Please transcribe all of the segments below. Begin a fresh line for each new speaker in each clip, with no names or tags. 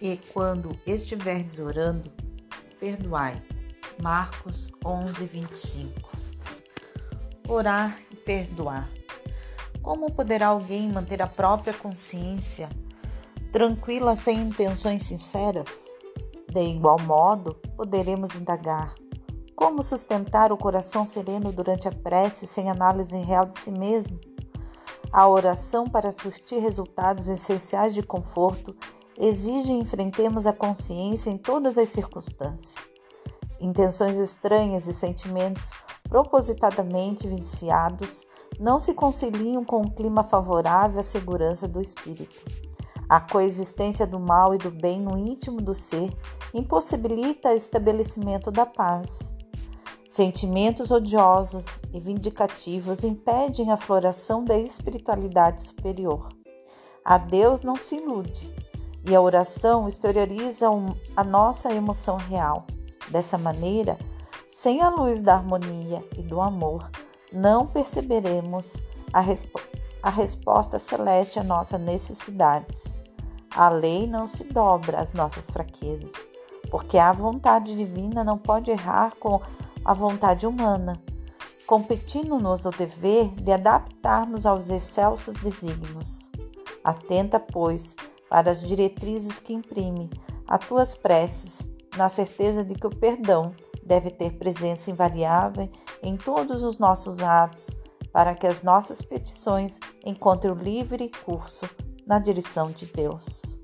E quando estiverdes orando, perdoai. Marcos 11, 25. Orar e perdoar. Como poderá alguém manter a própria consciência tranquila sem intenções sinceras? De igual modo, poderemos indagar: como sustentar o coração sereno durante a prece sem análise real de si mesmo? A oração, para surtir resultados essenciais de conforto, exige enfrentemos a consciência em todas as circunstâncias. Intenções estranhas e sentimentos propositadamente viciados não se conciliam com um clima favorável à segurança do espírito. A coexistência do mal e do bem no íntimo do ser impossibilita o estabelecimento da paz. Sentimentos odiosos e vindicativos impedem a floração da espiritualidade superior. A Deus não se ilude, e a oração exterioriza a nossa emoção real. Dessa maneira, sem a luz da harmonia e do amor, não perceberemos a, a resposta celeste às nossas necessidades. A lei não se dobra às nossas fraquezas, porque a vontade divina não pode errar com a vontade humana, competindo-nos o dever de adaptarmos aos excelsos desígnios. Atenta, pois, para as diretrizes que imprime a tuas preces, na certeza de que o perdão deve ter presença invariável em todos os nossos atos, para que as nossas petições encontrem o livre curso na direção de Deus.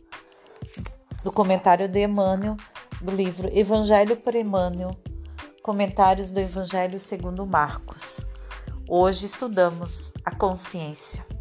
Do comentário de Emmanuel, do livro Evangelho por Emmanuel, comentários do Evangelho segundo Marcos. Hoje estudamos a consciência.